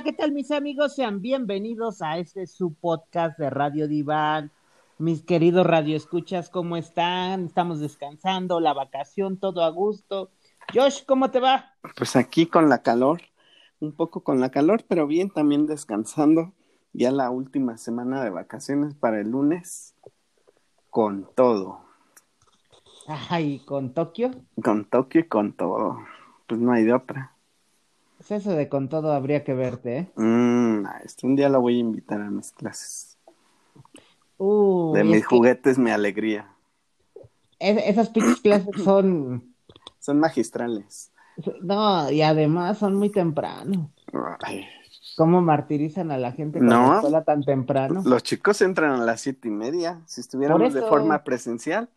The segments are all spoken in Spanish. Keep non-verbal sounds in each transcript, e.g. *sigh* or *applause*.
Hola, ¿qué tal mis amigos? Sean bienvenidos a este su podcast de Radio Diván. Mis queridos radioescuchas, ¿cómo están? Estamos descansando, la vacación, todo a gusto. Josh, ¿cómo te va? Pues aquí con la calor, un poco con la calor, pero bien también descansando. Ya la última semana de vacaciones para el lunes, con todo. Ay, ¿con Tokio? Con Tokio y con todo. Pues no hay de otra. Pues eso de con todo habría que verte, ¿eh? Mm, este, un día lo voy a invitar a mis clases. Uh, de mis que juguetes, mi alegría. es- esas pinches clases son. Son magistrales. No, y además son muy temprano. Ay, ¿Cómo martirizan a la gente con No. la escuela tan temprano? Los chicos entran a las siete y media. Si estuviéramos de forma presencial,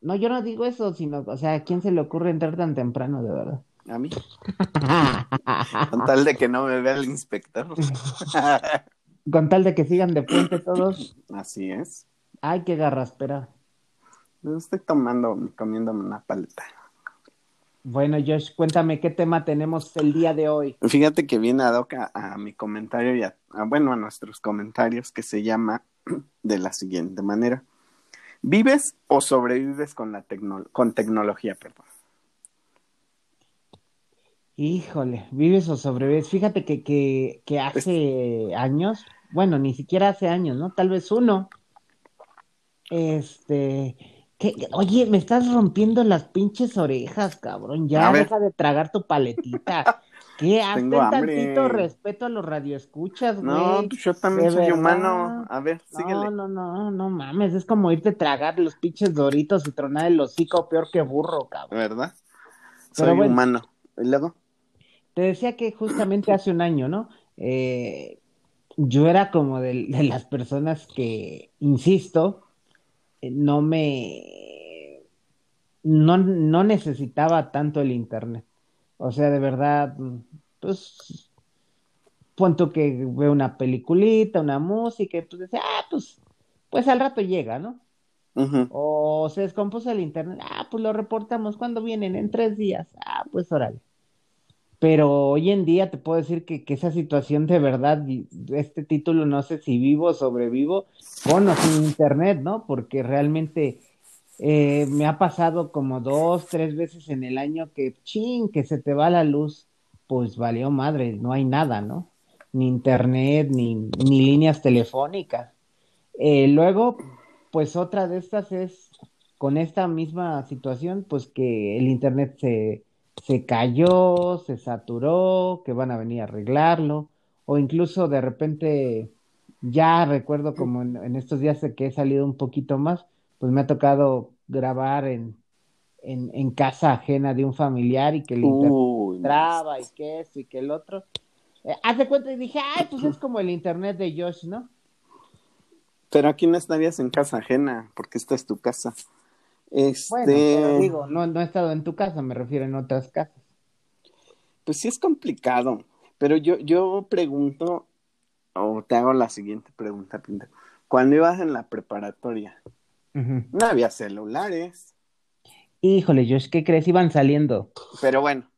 No, yo no digo eso, sino, o sea, ¿a quién se le ocurre entrar tan temprano, de verdad? A mí. *laughs* Con tal de que no me vea el inspector. *laughs* Con tal de que sigan de puente todos. Así es. Ay, qué garraspera. Estoy tomando, comiéndome una paleta. Bueno, Josh, cuéntame qué tema tenemos el día de hoy. Fíjate que viene ad hoc a, a mi comentario y a, a, bueno, a nuestros comentarios que se llama *clears throat* de la siguiente manera. ¿Vives o sobrevives con la tecno- con tecnología, perdón? Híjole, ¿vives o sobrevives? Fíjate que, que, que hace años, bueno, ni siquiera hace años, ¿no? Tal vez uno. Este, que, oye, me estás rompiendo las pinches orejas, cabrón. Ya deja de tragar tu paletita. *laughs* ¿Qué? Haz Tengo ten hambre. tantito respeto a los radioescuchas, No, güey. pues yo también soy verdad. humano. A ver, No, síguele. no, no, no mames, es como irte a tragar los pinches doritos y tronar el hocico peor que burro, cabrón. ¿Verdad? Pero Soy bueno. humano. ¿Y luego? Te decía que justamente hace un año, ¿no? Eh, yo era como de, de las personas que, insisto, eh, no me, no, no necesitaba tanto el internet. O sea, de verdad, pues, punto que veo una peliculita, una música, y pues decía, ah, pues, pues al rato llega, ¿no? O se descompuso el internet. Ah, pues lo reportamos. ¿Cuándo vienen? En tres días. Ah, pues órale. Pero hoy en día te puedo decir que, que esa situación de verdad, este título no sé si vivo o sobrevivo con o sin internet, ¿no? Porque realmente eh, me ha pasado como dos, tres veces en el año que, ching, que se te va la luz, pues valió madre, no hay nada, ¿no? Ni internet, ni, ni líneas telefónicas. Eh, luego, pues otra de estas es con esta misma situación, pues que el internet se, se cayó, se saturó, que van a venir a arreglarlo, o incluso de repente, ya recuerdo como en, en estos días de que he salido un poquito más, pues me ha tocado grabar en, en, en casa ajena de un familiar y que el internet Uy, traba y que esto y que el otro. Eh, haz de cuenta y dije, ay, pues es como el internet de Josh, ¿no? Pero aquí no estarías en casa ajena, porque esta es tu casa. Este, Bueno, pero digo, no, no he estado en tu casa, me refiero en otras casas. pues sí es complicado. Pero yo, yo pregunto, o te hago la siguiente pregunta, Pinta. Cuando ibas en la preparatoria, no había celulares, Híjole, Josh, ¿qué crees? Iban saliendo. pero bueno,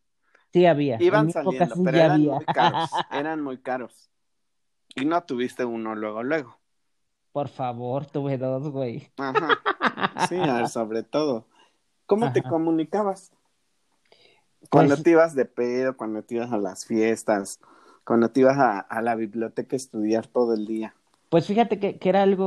Sí había. Iban saliendo, pero eran había. muy caros, *laughs* eran muy caros. Y no tuviste uno luego, luego. Por favor, tuve dos, güey. Ajá. Sí, a ver, sobre todo. ¿Cómo te comunicabas? Cuando Pues- te ibas de pedo, cuando te ibas a las fiestas, cuando te ibas a, a la biblioteca a estudiar todo el día. Pues fíjate que, que era algo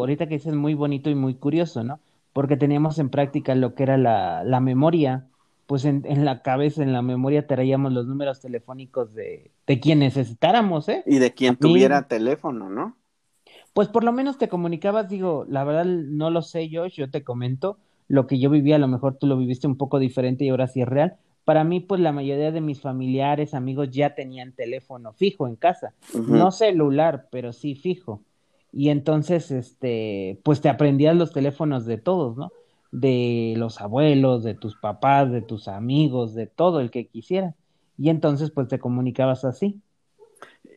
ahorita que dices muy bonito y muy curioso, ¿no? Porque teníamos en práctica lo que era la, la memoria, pues en, en la cabeza, en la memoria traíamos los números telefónicos de, de quien necesitáramos, ¿eh? Y de quien tuviera teléfono, ¿no? Pues por lo menos te comunicabas, digo, la verdad no lo sé yo, yo te comento, lo que yo vivía, a lo mejor tú lo viviste un poco diferente y ahora sí es real. Para mí, pues la mayoría de mis familiares, amigos ya tenían teléfono fijo en casa. No celular, pero sí fijo. Y entonces, este, pues te aprendías los teléfonos de todos, ¿no? De los abuelos, de tus papás, de tus amigos, de todo el que quisiera. Y entonces, pues te comunicabas así.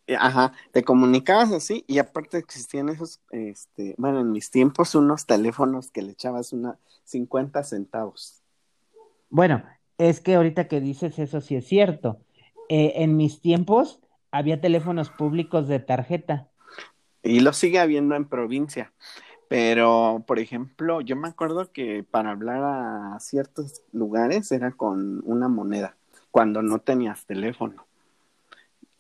Eh, Ajá, te comunicabas así y aparte existían esos, este, bueno, en mis tiempos unos teléfonos que le echabas una 50 centavos. Bueno, es que ahorita que dices eso sí es cierto. Eh, en mis tiempos había teléfonos públicos de tarjeta. Y lo sigue habiendo en provincia. Pero, por ejemplo, yo me acuerdo que para hablar a ciertos lugares era con una moneda, cuando no tenías teléfono.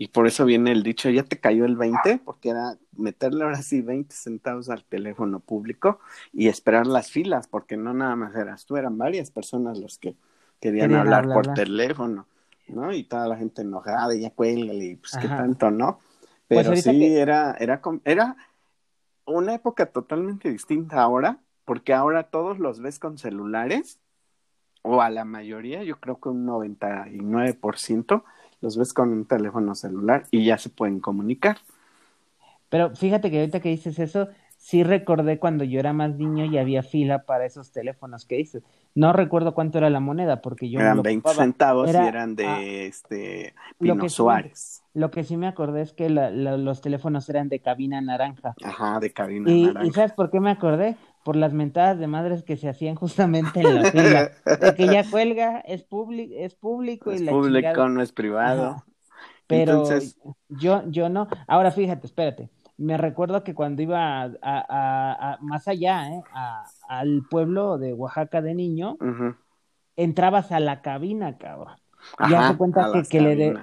Y por eso viene el dicho, ya te cayó el 20, porque era meterle ahora sí 20 centavos al teléfono público y esperar las filas, porque no nada más eras tú, eran varias personas los que querían, hablar, por teléfono, ¿no? Y toda la gente enojada, y ya cuélgale, y pues qué tanto, ¿no? Pues Pero sí, era, era, era una época totalmente distinta ahora, porque ahora todos los ves con celulares, o a la mayoría, yo creo que un 99%, los ves con un teléfono celular y ya se pueden comunicar. Pero fíjate que ahorita que dices eso, sí recordé cuando yo era más niño y había fila para esos teléfonos que dices. No recuerdo cuánto era la moneda porque yo eran 20 centavos y eran de este Pino Suárez. lo que sí me acordé es que los teléfonos eran de cabina naranja. Ajá, de cabina naranja. ¿Y sabes por qué me acordé? Por las mentadas de madres que se hacían justamente en la fila. de que ya cuelga, es, público es público. Es público, no es privado. Pero yo, yo no. Ahora fíjate, espérate me recuerdo que cuando iba a, más allá, ¿eh? al pueblo de Oaxaca de niño, entrabas a la cabina, cabrón. y hace cuenta que, que, le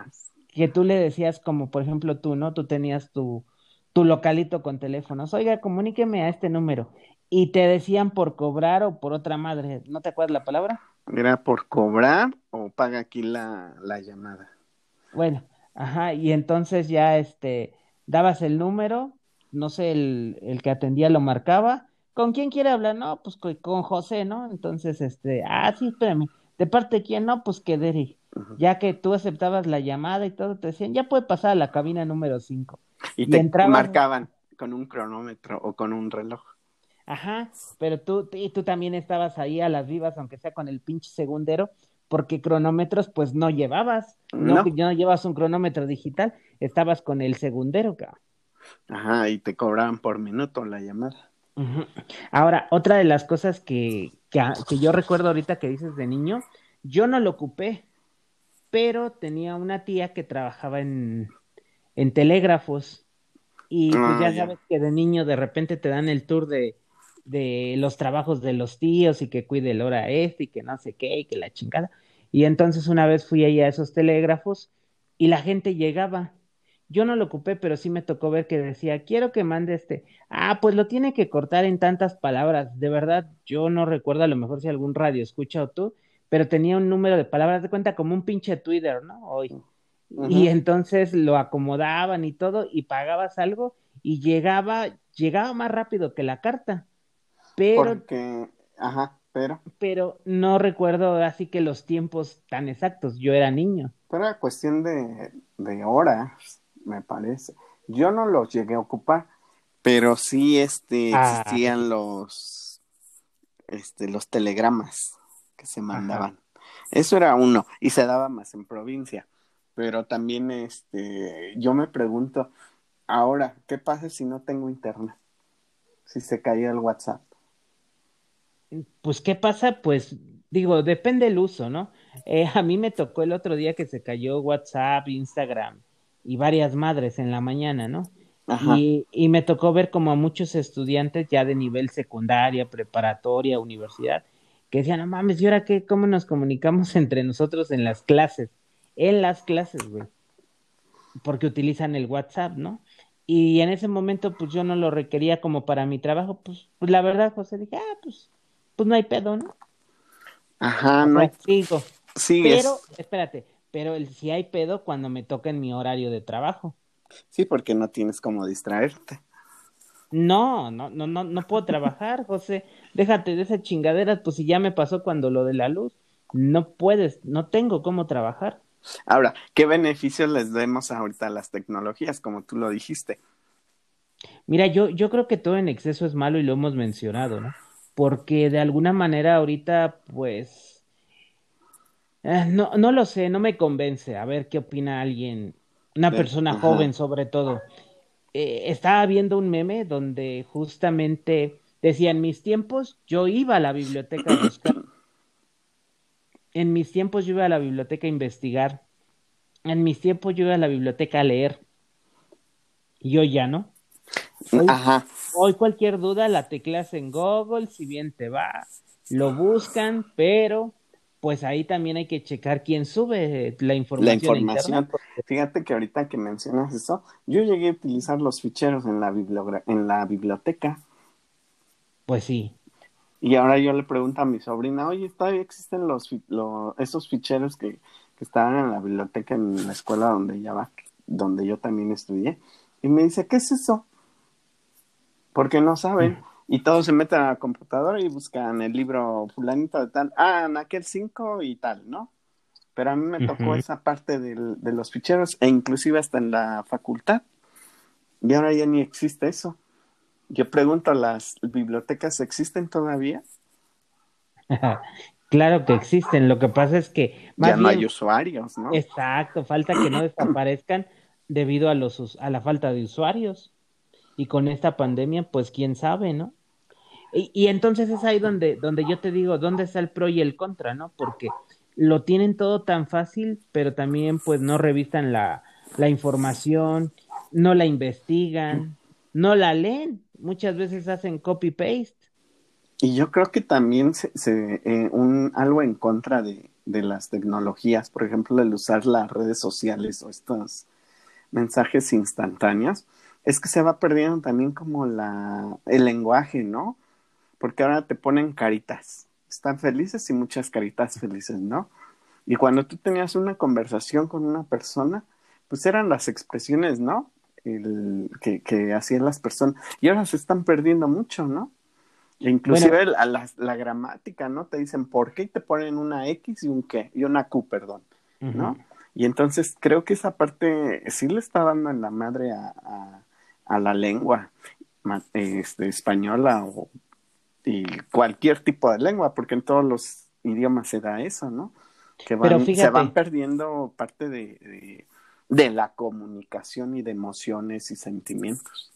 que tú le decías, como por ejemplo tú, ¿no? Tú tenías tu, tu localito con teléfonos. Oiga, comuníqueme a este número. Y te decían por cobrar o por otra madre. ¿No te acuerdas la palabra? Era por cobrar o paga aquí la, la llamada. Bueno, ajá. Y entonces ya este dabas el número, no sé, el, el que atendía lo marcaba. ¿Con quién quiere hablar? No, pues con, José, ¿no? Entonces, este, ah, sí, espérame. ¿De parte de quién? No, pues que Derek. Ya que tú aceptabas la llamada y todo, te decían, ya puede pasar a la cabina número 5. Y, te marcaban con un cronómetro o con un reloj. Ajá, pero tú, y tú también estabas ahí a las vivas, aunque sea con el pinche segundero, porque cronómetros pues no llevabas, no, no llevas un cronómetro digital, estabas con el segundero, cabrón. Ajá, y te cobraban por minuto la llamada. Ahora, otra de las cosas que, que, que, yo recuerdo ahorita que dices de niño, yo no lo ocupé, pero tenía una tía que trabajaba en, en telégrafos y pues ah, ya sabes que de niño de repente te dan el tour de, de los trabajos de los tíos y que cuide el hora este y que no sé qué y que la chingada. Y entonces una vez fui ahí a esos telégrafos y la gente llegaba. Yo no lo ocupé, pero sí me tocó ver que decía, quiero que mande este. Ah, pues lo tiene que cortar en tantas palabras. De verdad, yo no recuerdo a lo mejor si algún radio escucha o tú, pero tenía un número de palabras de cuenta como un pinche Twitter, ¿no? Hoy. Y entonces lo acomodaban y todo y pagabas algo y llegaba, llegaba más rápido que la carta. Pero. Porque, ajá, pero. Pero no recuerdo así que los tiempos tan exactos. Yo era niño. Pero era cuestión de, de horas, me parece. Yo no los llegué a ocupar, pero sí este, ah. existían los, este, los telegramas que se mandaban. Eso era uno, y se daba más en provincia. Pero también este, yo me pregunto, ahora, ¿qué pasa si no tengo internet? Si se caía el WhatsApp pues, ¿qué pasa? Pues, digo, depende el uso, ¿no? Eh, a mí me tocó el otro día que se cayó WhatsApp, Instagram y varias madres en la mañana, ¿no? Y, y, me tocó ver como a muchos estudiantes ya de nivel secundaria, preparatoria, universidad, que decían, no mames, ¿y ahora qué? ¿Cómo nos comunicamos *laughs* entre nosotros en las clases? En las clases, güey. Porque utilizan el WhatsApp, ¿no? Y en ese momento, pues yo no lo requería como para mi trabajo, pues, pues la verdad, José, dije, ah, pues pues no hay pedo, ¿no? Ajá, no hay. Sigo. Sí, pero, espérate, pero el, si hay pedo cuando me toca en mi horario de trabajo. Sí, porque no tienes como distraerte. No, no, no, no, no puedo trabajar, *laughs* José. Déjate de esa chingadera, pues si ya me pasó cuando lo de la luz. No puedes, no tengo cómo trabajar. Ahora, ¿qué beneficios les demos ahorita a las tecnologías, como tú lo dijiste? Mira, yo, yo creo que todo en exceso es malo y lo hemos mencionado, ¿no? Porque de alguna manera ahorita, pues, eh, no, no lo sé, no me convence. A ver qué opina alguien, una persona joven sobre todo. Eh, estaba viendo un meme donde justamente decía, en mis tiempos yo iba a la biblioteca a buscar, en mis tiempos yo iba a la biblioteca a investigar en mis tiempos yo iba a la biblioteca a leer. Y hoy ya no. Hoy, Ajá. hoy cualquier duda la tecleas en Google, si bien te va, lo buscan, pero pues ahí también hay que checar quién sube la información. La información. porque- Fíjate que ahorita que mencionas eso, yo llegué a utilizar los ficheros en la, en la biblioteca Pues sí. y ahora yo le pregunto a mi sobrina, oye, ¿todavía existen los, esos ficheros que, que estaban en la biblioteca en la escuela donde ella va, donde yo también estudié? Y me dice, ¿qué es eso? Porque no saben. Y todos se meten a la computadora y buscan el libro fulanito de tal, ah, en aquel 5 y tal, ¿no? Pero a mí me tocó esa parte del- de los ficheros e inclusive hasta en la facultad. Y ahora ya ni existe eso. Yo pregunto, ¿las bibliotecas existen todavía? *laughs* Claro que existen, lo que pasa es que más ya no bien, hay usuarios, ¿no? exacto, falta que no *clears throat* desaparezcan debido a los a la falta de usuarios. Y con esta pandemia, pues quién sabe, ¿no? Y, entonces es ahí donde, donde yo te digo, ¿dónde está el pro y el contra, no? Porque lo tienen todo tan fácil, pero también pues no revisan la, la información, no la investigan, no la leen, muchas veces hacen copy-paste. Y yo creo que también se, se, eh, un, algo en contra de, de las tecnologías, por ejemplo, el usar las redes sociales o estos mensajes instantáneos, es que se va perdiendo también como la, el lenguaje, ¿no? Porque ahora te ponen caritas, están felices y muchas caritas felices, ¿no? Y cuando tú tenías una conversación con una persona, pues eran las expresiones, ¿no? El, que, que hacían las personas. Y ahora se están perdiendo mucho, ¿no? E inclusive la, la, la, gramática, ¿no? Te dicen por qué y te ponen una X y un qué, y una Q, perdón, ¿no? Uh -huh. Y entonces creo que esa parte sí le está dando en la madre a, a, a la lengua este, española o y cualquier tipo de lengua, porque en todos los idiomas se da eso, ¿no? Que van, fíjate, se van perdiendo parte de, de, de, la comunicación y de emociones y sentimientos.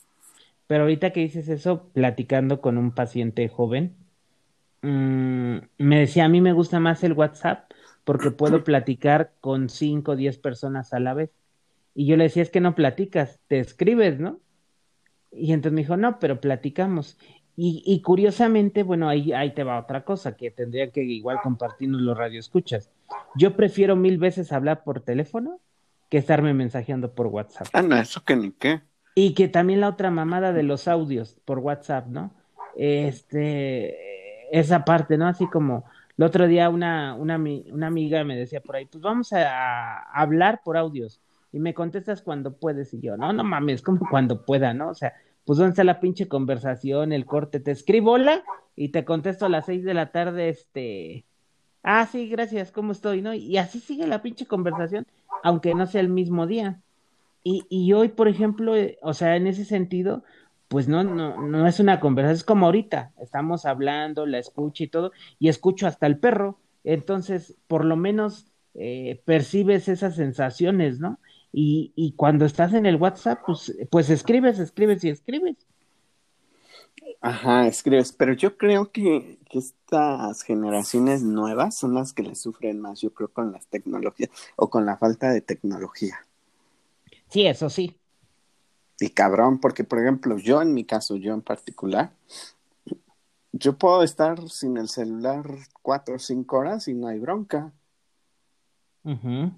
Pero ahorita que dices eso, platicando con un paciente joven, mmm, me decía, a mí me gusta más el WhatsApp porque puedo *clears throat* platicar con 5 o 10 personas a la vez. Y yo le decía, es que no platicas, te escribes, ¿no? Y entonces me dijo, no, pero platicamos. Y, y, curiosamente, bueno, ahí, ahí te va otra cosa que tendría que igual compartirnos los radioescuchas. Yo prefiero mil veces hablar por teléfono que estarme mensajeando por WhatsApp. Ah, no, eso que ni qué. Y que también la otra mamada de los audios por WhatsApp, ¿no? Este, esa parte, ¿no? Así como el otro día una, una, una amiga me decía por ahí, pues vamos a, a hablar por audios. Y me contestas cuando puedes. Y yo, no, no mames, como cuando pueda, ¿no? O sea, pues dónde está la pinche conversación, el corte, te escribo hola y te contesto a las seis de la tarde, este, ah, sí, gracias, ¿cómo estoy? ¿No? Y así sigue la pinche conversación, aunque no sea el mismo día. Y, y hoy, por ejemplo, eh, o sea, en ese sentido, pues no, no, no es una conversación, es como ahorita, estamos hablando, la escucho y todo, y escucho hasta el perro, entonces, por lo menos eh, percibes esas sensaciones, ¿no? Y, y, cuando estás en el WhatsApp, pues, pues escribes, escribes y escribes. Ajá, escribes, pero yo creo que, que, estas generaciones nuevas son las que le sufren más, yo creo, con las tecnologías o con la falta de tecnología. Sí, eso sí. Y cabrón, porque por ejemplo, yo en mi caso, yo en particular, yo puedo estar sin el celular cuatro o cinco horas y no hay bronca. Uh -huh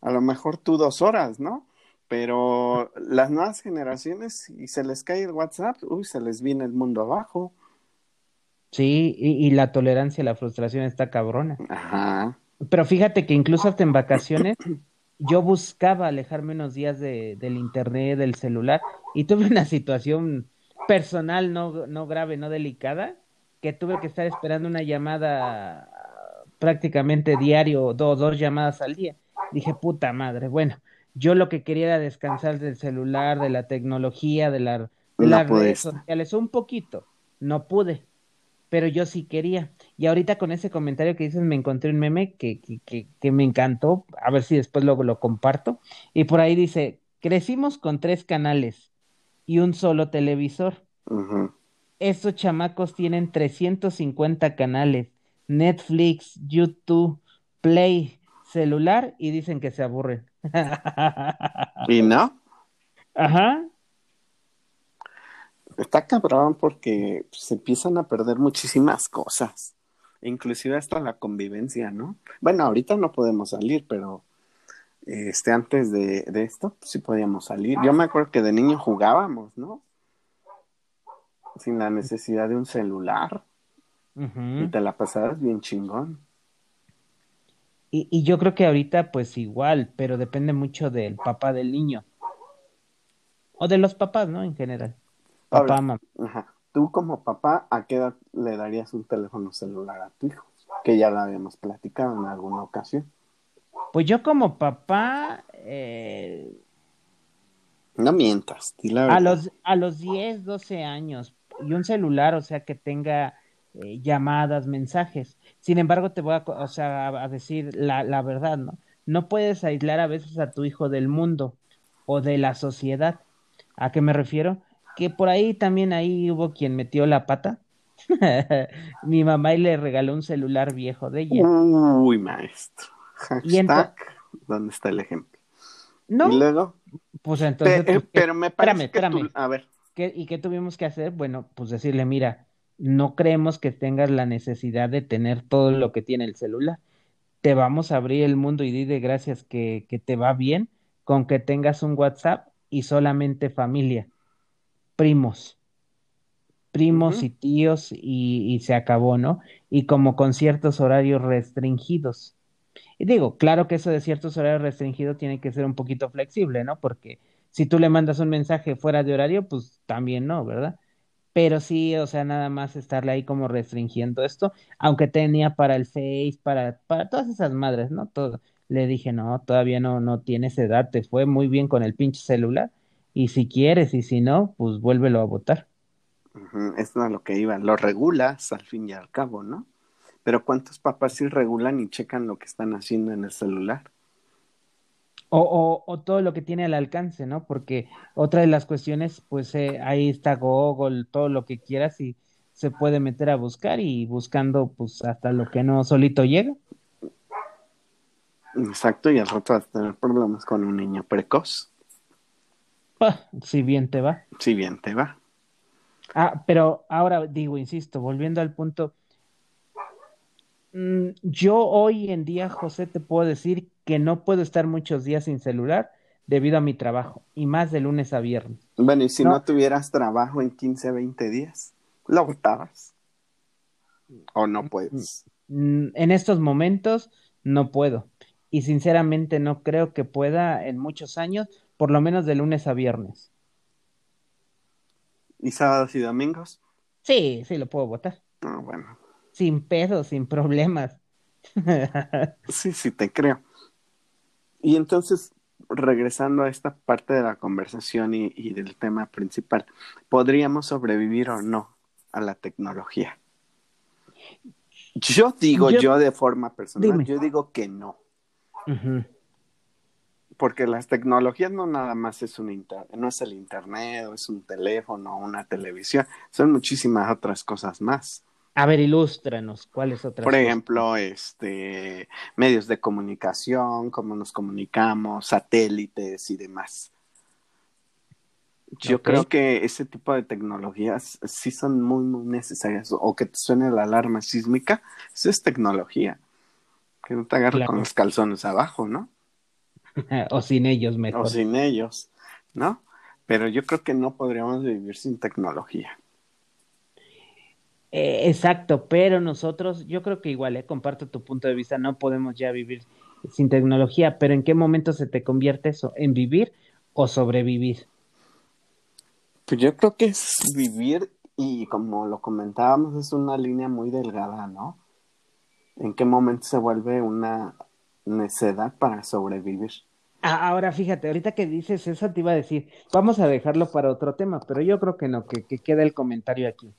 a lo mejor tú dos horas, ¿no? Pero las nuevas generaciones, si se les cae el WhatsApp, uy, se les viene el mundo abajo. Sí, y, y la tolerancia a la frustración está cabrona. Ajá. Pero fíjate que incluso hasta en vacaciones yo buscaba alejarme unos días de, del internet, del celular, y tuve una situación personal no, no grave, no delicada, que tuve que estar esperando una llamada prácticamente diario, dos, dos llamadas al día dije, puta madre, bueno, yo lo que quería era descansar del celular, de la tecnología, de, la, de no las redes sociales, un poquito, no pude, pero yo sí quería. Y ahorita con ese comentario que dices, me encontré un meme que, que, que, que me encantó, a ver si después luego lo comparto, y por ahí dice, crecimos con tres canales y un solo televisor. Uh -huh. Estos chamacos tienen 350 canales, Netflix, YouTube, Play, celular y dicen que se aburren. ¿Y no? Ajá. Está cabrón porque se empiezan a perder muchísimas cosas, inclusive hasta la convivencia, ¿no? Bueno, ahorita no podemos salir, pero este antes de, de esto pues, sí podíamos salir. Yo me acuerdo que de niño jugábamos, ¿no? Sin la necesidad de un celular y te la pasabas bien chingón. Y, y yo creo que ahorita pues igual, pero depende mucho del papá del niño. O de los papás, ¿no? En general. Papá, Ahora, mamá. Ajá. Tú como papá, ¿a qué edad le darías un teléfono celular a tu hijo? Que ya lo habíamos platicado en alguna ocasión. Pues yo como papá, eh, No mientas, di la a los, a los 10, 12 años, y un celular, o sea, que tenga eh, llamadas, mensajes. Sin embargo, te voy a, o sea, a a decir la, la verdad, ¿no? No puedes aislar a veces a tu hijo del mundo o de la sociedad. ¿A qué me refiero? Que por ahí también ahí hubo quien metió la pata. *laughs* Mi mamá y le regaló un celular viejo de ella. Uy, maestro. Y Hashtag, ¿dónde está el ejemplo? No, Y luego, pues entonces, pe- eh, pues, ¿qué- pero me parece espérame, que tú, espérame. a ver, ¿Qué- ¿Y qué tuvimos que hacer? Bueno, pues decirle, mira, no creemos que tengas la necesidad de tener todo lo que tiene el celular. Te vamos a abrir el mundo y di de gracias que, que te va bien con que tengas un WhatsApp y solamente familia, primos, primos y tíos y, y se acabó, ¿no? Y como con ciertos horarios restringidos. Y digo, claro que eso de ciertos horarios restringidos tiene que ser un poquito flexible, ¿no? Porque si tú le mandas un mensaje fuera de horario, pues también no, ¿verdad? Pero sí, o sea, nada más estarle ahí como restringiendo esto, aunque tenía para el Face, para, para todas esas madres, ¿no? Todo. Le dije, no, todavía no, no tienes edad, te fue muy bien con el pinche celular, y si quieres, y si no, pues vuélvelo a votar. esto es lo que iba, lo regulas al fin y al cabo, ¿no? Pero ¿cuántos papás sí regulan y checan lo que están haciendo en el celular? O, o, o todo lo que tiene al alcance, ¿no? Porque otra de las cuestiones, pues eh, ahí está Google, todo lo que quieras y se puede meter a buscar y buscando pues hasta lo que no solito llega. Exacto, y al rato vas a tener problemas con un niño precoz, si bien te va. si bien te va. Ah, pero ahora digo, insisto, volviendo al punto, mm, yo hoy en día, José, te puedo decir que no puedo estar muchos días sin celular debido a mi trabajo y más de lunes a viernes. Bueno, y si No. no, tuvieras trabajo en 15, 20 días, ¿lo botabas? ¿O no puedes? Mm, En estos momentos no puedo. Y sinceramente no creo que pueda en muchos años, por lo menos de lunes a viernes. ¿Y sábados y domingos? Sí, sí lo puedo votar. Ah, bueno, Sin pedos, sin problemas. *laughs* sí, sí, te creo. Y entonces, regresando a esta parte de la conversación y, y del tema principal, ¿podríamos sobrevivir o no a la tecnología? Yo digo, Yo- yo, de forma personal, Dime. yo digo que no, porque las tecnologías no nada más es un inter- no es el internet, o es un teléfono, o una televisión, son muchísimas otras cosas más. A ver, ilústranos, ¿cuáles otras Por cosas? ejemplo, este medios de comunicación, cómo nos comunicamos, satélites y demás. Yo creo que ese tipo de tecnologías sí son muy, muy necesarias. O que te suene la alarma sísmica, eso es tecnología. Que no te agarre Claro. con los calzones abajo, ¿no? *laughs* O sin ellos O mejor. sin ellos, ¿no? Pero yo creo que no podríamos vivir sin tecnología. Eh, exacto, pero nosotros, yo creo que igual, eh, comparto tu punto de vista, no podemos ya vivir sin tecnología, pero ¿en qué momento se te convierte eso? ¿En vivir o sobrevivir? Pues yo creo que es vivir y como lo comentábamos, es una línea muy delgada, ¿no? ¿En qué momento se vuelve una necedad para sobrevivir? Ah, Ahora fíjate, ahorita que dices eso te iba a decir, vamos a dejarlo para otro tema, pero yo creo que no, que, que queda el comentario aquí.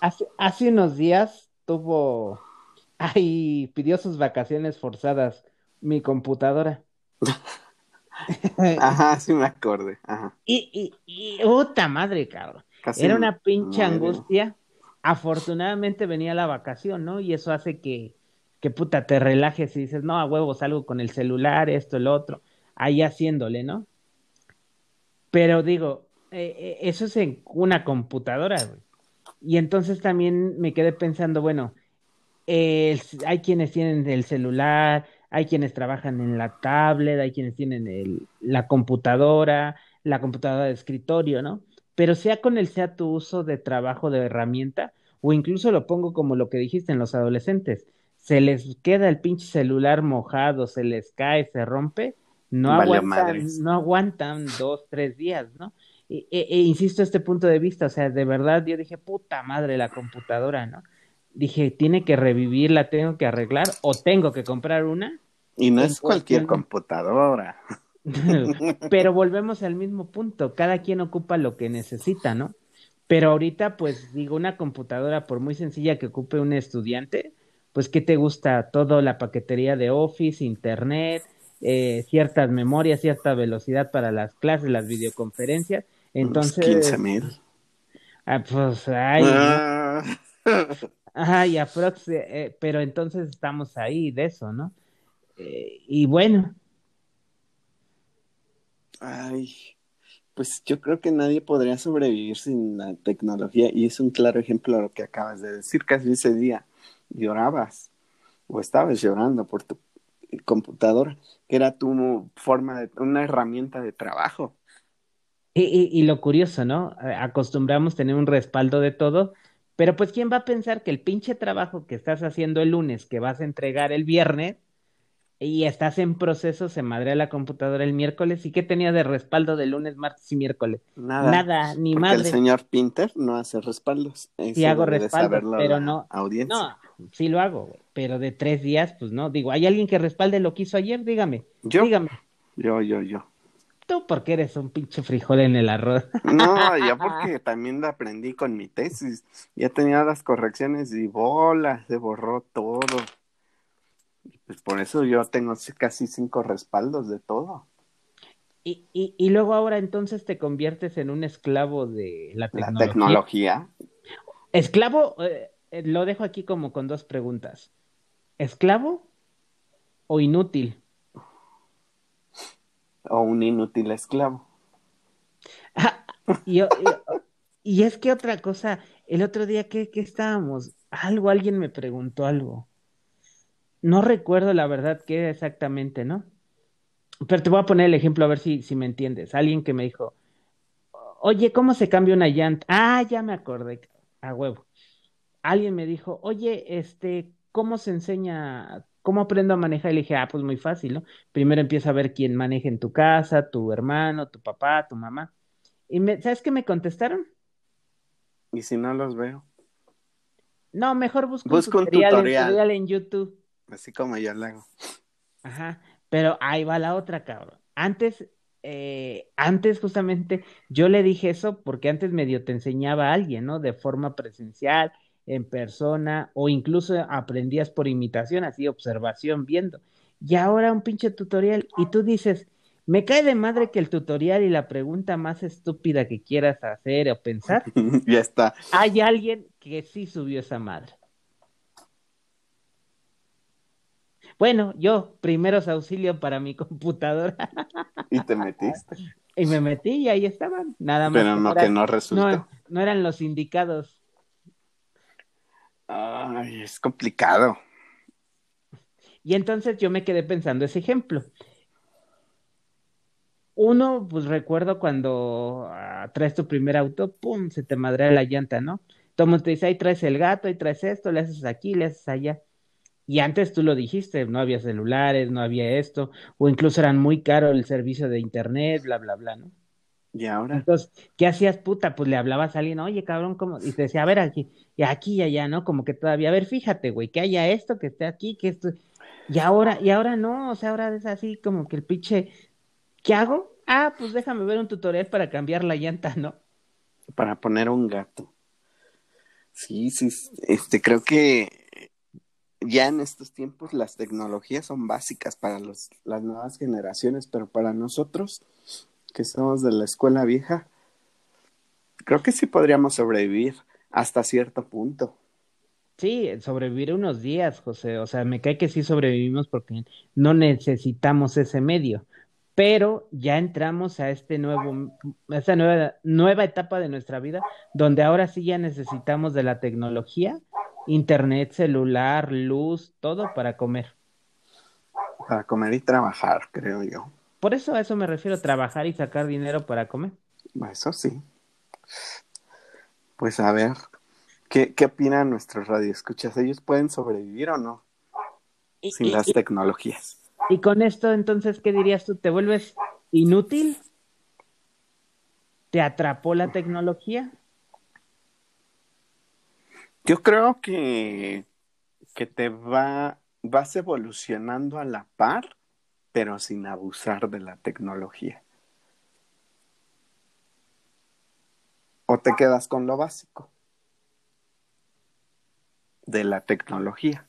Hace, hace unos días tuvo, ay, pidió sus vacaciones forzadas mi computadora. *laughs* Ajá, sí me acordé. Ajá. Y, y, y, puta madre, cabrón. Casi Era una pinche angustia. Afortunadamente venía la vacación, ¿no? Y eso hace que, que puta te relajes y dices, no, a huevo, salgo con el celular, esto, el otro, ahí haciéndole, ¿no? Pero digo, eh, eh, eso es en una computadora. Y entonces también me quedé pensando, bueno, hay quienes tienen el celular, hay quienes trabajan en la tablet, hay quienes tienen la computadora, la computadora de escritorio, ¿no? Pero sea con el sea tu uso de trabajo de herramienta, o incluso lo pongo como lo que dijiste en los adolescentes, se les queda el pinche celular mojado, se les cae, se rompe, no aguantan, no aguantan dos, tres días, ¿no? E, e, insisto este punto de vista, o sea, de verdad yo dije, puta madre la computadora, ¿no? Dije, tiene que revivir, la tengo que arreglar o tengo que comprar una. Y no es cualquier computadora. *laughs* Pero volvemos al mismo punto, cada quien ocupa lo que necesita, ¿no? Pero ahorita, pues digo, una computadora, por muy sencilla que ocupe un estudiante, pues ¿qué te gusta? Todo la paquetería de Office, Internet, eh, ciertas memorias, cierta velocidad para las clases, las videoconferencias. Entonces... 15 mil. Ah, pues, ay. Ah. *laughs* Ay, aprox, eh, pero entonces estamos ahí de eso, ¿no? Eh, y bueno. Ay, pues yo creo que nadie podría sobrevivir sin la tecnología y es un claro ejemplo de lo que acabas de decir. Casi ese día llorabas o estabas llorando por tu computadora, que era tu forma de, una herramienta de trabajo. Y, y, lo curioso, ¿no? Acostumbramos tener un respaldo de todo, pero pues ¿quién va a pensar que el pinche trabajo que estás haciendo el lunes, que vas a entregar el viernes, y estás en proceso, se madrea la computadora el miércoles, ¿y qué tenía de respaldo de lunes, martes y miércoles? Nada. Nada, ni más. El señor Pinter no hace respaldos. Sí hago respaldos, pero no. Audiencia. No, sí lo hago, pero de tres días, pues no. Digo, ¿hay alguien que respalde lo que hizo ayer? Dígame. Yo. Dígame. Yo, yo, yo. Tú porque eres un pinche frijol en el arroz. No, *laughs* ya porque también la aprendí con mi tesis. Ya tenía las correcciones y bola, se borró todo. Por eso yo tengo casi cinco respaldos de todo. Y, y, y luego ahora entonces te conviertes en un esclavo de la tecnología. La tecnología. Esclavo, eh, eh, lo dejo aquí como con dos preguntas. ¿Esclavo o inútil? O un inútil esclavo. Ah, y, y, es que otra cosa, el otro día que, que estábamos, algo, alguien me preguntó algo. No recuerdo la verdad qué exactamente, ¿no? Pero te voy a poner el ejemplo a ver si, si me entiendes. Alguien que me dijo, oye, ¿cómo se cambia una llanta? Ah, ya me acordé, a huevo. Alguien me dijo, oye, este, ¿cómo se enseña, cómo aprendo a manejar? Y le dije, ah, pues muy fácil, ¿no? Primero empieza a ver quién maneja en tu casa, tu hermano, tu papá, tu mamá. Y me, ¿sabes qué me contestaron? ¿Y si no los veo? No, mejor busco, un, tutorial, en YouTube. Así como yo lo hago. Ajá, pero ahí va la otra, cabrón. Antes, eh, antes justamente yo le dije eso porque antes medio te enseñaba a alguien, ¿no? De forma presencial, en persona, o incluso aprendías por imitación, así observación, viendo. Y ahora un pinche tutorial, y tú dices, me cae de madre que el tutorial y la pregunta más estúpida que quieras hacer o pensar. *laughs* ya está. Hay alguien que sí subió esa madre. Bueno, yo, primeros auxilios para mi *laughs* computadora. ¿Y te metiste? Y me metí y ahí estaban, nada más. Pero no, que no resultó. No, eran los indicados. Ay, es complicado. Y entonces yo me quedé pensando ese ejemplo. Uno, pues recuerdo cuando ah, traes tu primer auto, pum, se te madrea la llanta, ¿no? Todo te dice, ahí traes el gato, ahí traes esto, le haces aquí, le haces allá. Y antes tú lo dijiste, no había celulares, no había esto, o incluso eran muy caro el servicio de internet, bla, bla, bla, ¿no? Y ahora. Entonces, ¿qué hacías, puta? Pues le hablabas a alguien, oye, cabrón, ¿cómo? Y te decía, a ver, aquí, y aquí y allá, ¿no? Como que todavía, a ver, fíjate, güey, que haya esto, que esté aquí, que esto. Y ahora, y ahora no, o sea, ahora es así como que el pinche, ¿qué hago? Ah, pues déjame ver un tutorial para cambiar la llanta, ¿no? Para poner un gato. Sí, sí, este, creo que ya en estos tiempos las tecnologías son básicas para los, las nuevas generaciones, pero para nosotros, que somos de la escuela vieja, creo que sí podríamos sobrevivir hasta cierto punto. Sí, sobrevivir unos días, José. O sea, me cae que sí sobrevivimos porque no necesitamos ese medio. Pero ya entramos a este nuevo, a esta nueva, nueva etapa de nuestra vida, donde ahora sí ya necesitamos de la tecnología, internet, celular, luz, todo para comer. Para comer y trabajar, creo yo. Por eso a eso me refiero, trabajar y sacar dinero para comer. Eso sí. Pues a ver, ¿qué, qué opinan nuestros radioescuchas? ¿Ellos pueden sobrevivir o no? Sin y- las tecnologías. y con esto, entonces, ¿qué dirías tú? ¿Te vuelves inútil? ¿Te atrapó la tecnología? Yo creo que, que te va, vas evolucionando a la par, pero sin abusar de la tecnología. O te quedas con lo básico de la tecnología.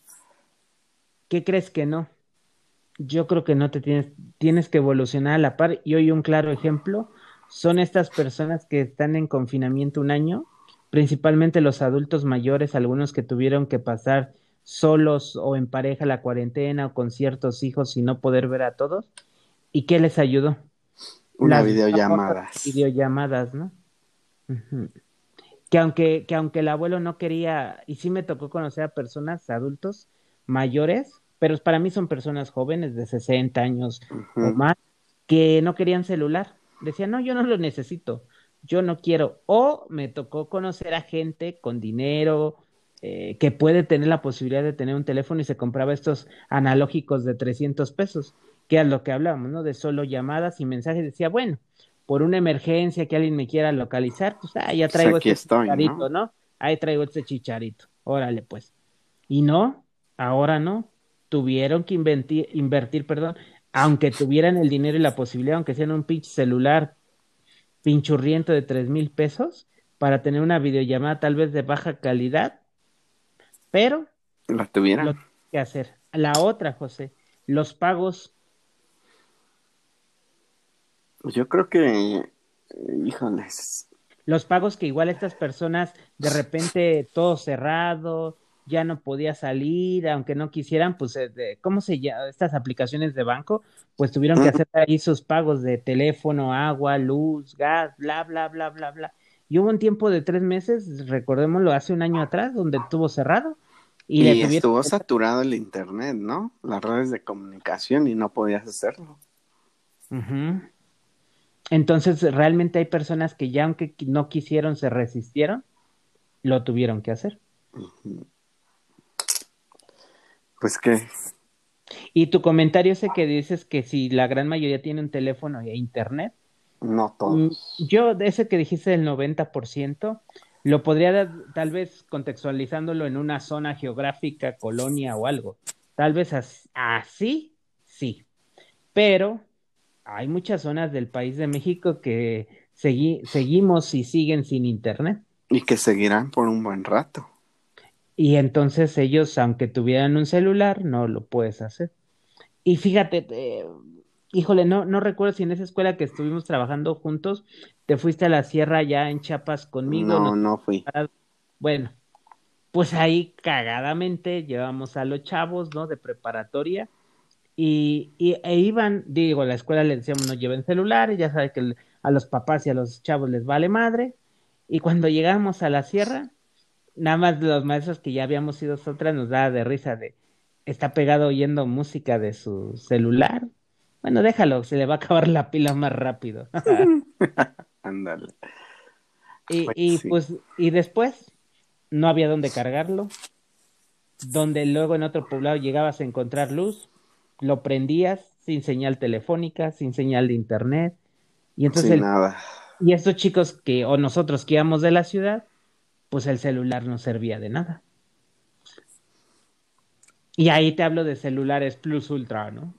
¿Qué crees que no? Yo creo que no te tienes, tienes que evolucionar a la par. Y hoy un claro ejemplo son estas personas que están en confinamiento un año, principalmente los adultos mayores, algunos que tuvieron que pasar solos o en pareja la cuarentena o con ciertos hijos y no poder ver a todos. ¿Y qué les ayudó? Una Las videollamada. famosas videollamadas, ¿no? Que aunque, que aunque el abuelo no quería, y sí me tocó conocer a personas, adultos, mayores, pero para mí son personas jóvenes de 60 años o más, que no querían celular. Decían, no, yo no lo necesito, yo no quiero. O me tocó conocer a gente con dinero, eh, que puede tener la posibilidad de tener un teléfono y se compraba estos analógicos de 300 pesos, que es lo que hablábamos, ¿no? De solo llamadas y mensajes. Decía, bueno, por una emergencia que alguien me quiera localizar, pues ah, ya Pues traigo aquí este estoy, chicharito, ¿no? ¿no? Ahí traigo este chicharito, órale pues. Y no, ahora no, tuvieron que invertir, invertir, perdón, aunque tuvieran el dinero y la posibilidad, aunque sea en un pinche celular pinchurriento de tres mil pesos, para tener una videollamada tal vez de baja calidad, pero La tuvieran. lo que hacer. La otra, José, los pagos, Yo creo que, híjoles, los pagos que igual estas personas de repente todo cerrado, ya no podía salir, aunque no quisieran, pues, eh, ¿cómo se llama? Estas aplicaciones de banco, pues tuvieron que hacer ahí sus pagos de teléfono, agua, luz, gas, bla, bla, bla, bla, bla. Y hubo un tiempo de tres meses, recordémoslo, hace un año atrás, donde estuvo cerrado y y estuvo que- saturado el internet, ¿no? Las redes de comunicación y no podías hacerlo. Entonces, realmente hay personas que ya aunque no quisieron, se resistieron, lo tuvieron que hacer. Pues que, Y tu comentario ese que dices que si la gran mayoría tiene un teléfono e internet, no mm, todos. yo de ese que dijiste del 90%, lo podría dar, tal vez contextualizándolo en una zona geográfica, colonia o algo. Tal vez as- así, sí. Pero hay muchas zonas del país de México que segui- seguimos y siguen sin internet. Y que seguirán por un buen rato. Y entonces ellos, aunque tuvieran un celular, no lo puedes hacer. Y fíjate, eh, híjole, no, no recuerdo si en esa escuela que estuvimos trabajando juntos, te fuiste a la sierra ya en Chiapas conmigo. No, nos- no fui. Bueno, pues ahí cagadamente llevamos a los chavos, ¿no? De preparatoria. Y, y e iban, digo, a la escuela les decíamos no lleven celulares, ya sabes que a los papás y a los chavos les vale madre. Y cuando llegamos a la sierra, nada más los maestros que ya habíamos ido nosotras nos daba de risa de está pegado oyendo música de su celular. Bueno, déjalo, se le va a acabar la pila más rápido. *laughs* *laughs* Ándale. Y, Pues y sí. pues, y después no había dónde cargarlo. Donde luego en otro poblado llegabas a encontrar luz, lo prendías sin señal telefónica, sin señal de internet. Y entonces Sin el- nada. y estos chicos que, o nosotros que íbamos de la ciudad, pues el celular no servía de nada. Y ahí te hablo de celulares Plus Ultra, ¿no?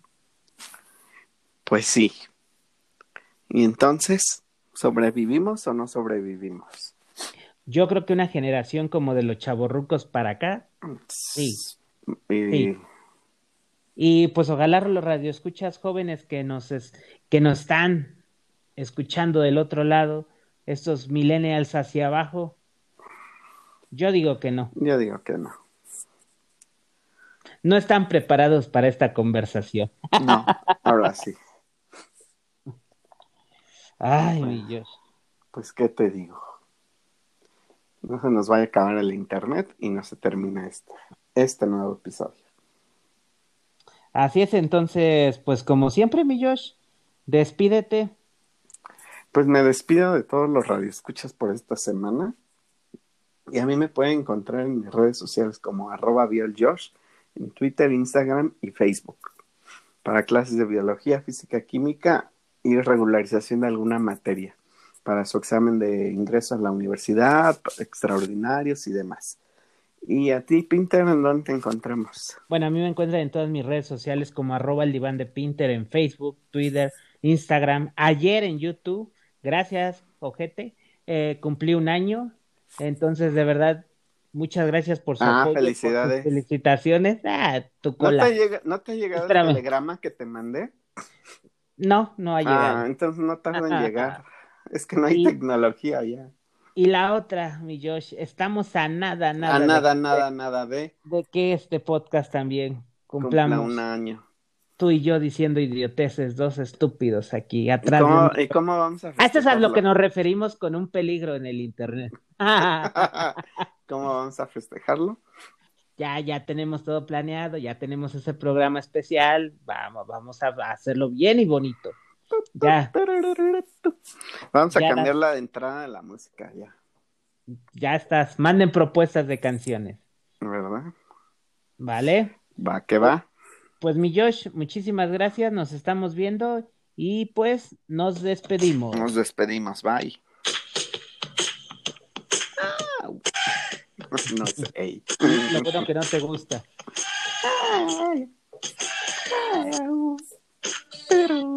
Pues sí. Y entonces, ¿sobrevivimos o no sobrevivimos? Yo creo que una generación como de los chavorrucos para acá, Sí. Y Sí. y pues ojalá los radioescuchas jóvenes que nos, es- que nos están escuchando del otro lado, estos millennials hacia abajo, yo digo que no. yo digo que no. no están preparados para esta conversación. No, ahora sí. Ay, mi Josh. Pues, ¿qué te digo? No se nos vaya a acabar el internet y no se termina este, este nuevo episodio. Así es, entonces, pues como siempre, mi Josh, despídete. Pues me despido de todos los radioescuchas por esta semana. Y a mí me pueden encontrar en mis redes sociales como arroba bioljosh, en Twitter, Instagram y Facebook. Para clases de biología, física, química y regularización de alguna materia. Para su examen de ingreso a la universidad, extraordinarios y demás. Y a ti, Pinter, ¿en dónde te encontramos? Bueno, a mí me encuentran en todas mis redes sociales como arroba el diván de Pinter en Facebook, Twitter, Instagram, ayer en YouTube. Gracias, ojete. Eh, cumplí un año. Entonces, de verdad, muchas gracias por su Ah, apoyo, por felicidades. felicitaciones. Ah, tu ¿No cola. te, llega- ¿No te ha llegado Espérame. el telegrama que te mandé? No, no ha llegado. Ah, entonces no tarda en llegar. *laughs* Es que no hay Sí. tecnología ya. Y la otra, mi Josh, estamos a nada, nada, a de- nada, nada, nada de de que este podcast también cumpla cumplamos un año. tú y yo diciendo idioteces, dos estúpidos aquí ¿Y atrás. de cómo, un- y cómo vamos a Ah, Esto es a lo que nos referimos con un peligro en el internet. *laughs* ¿Cómo vamos a festejarlo? ya, ya tenemos todo planeado, ya tenemos ese programa especial, vamos, vamos a hacerlo bien y bonito. Ya, Vamos a Ya. cambiar la de entrada de la música ya, ya estás, manden propuestas de canciones, ¿verdad? ¿vale? Va, que va. Pues mi Josh, muchísimas gracias, nos estamos viendo y pues nos despedimos. Nos despedimos, bye. No sé. ey. Lo bueno que no te gusta. Ay, ay, ay, pero-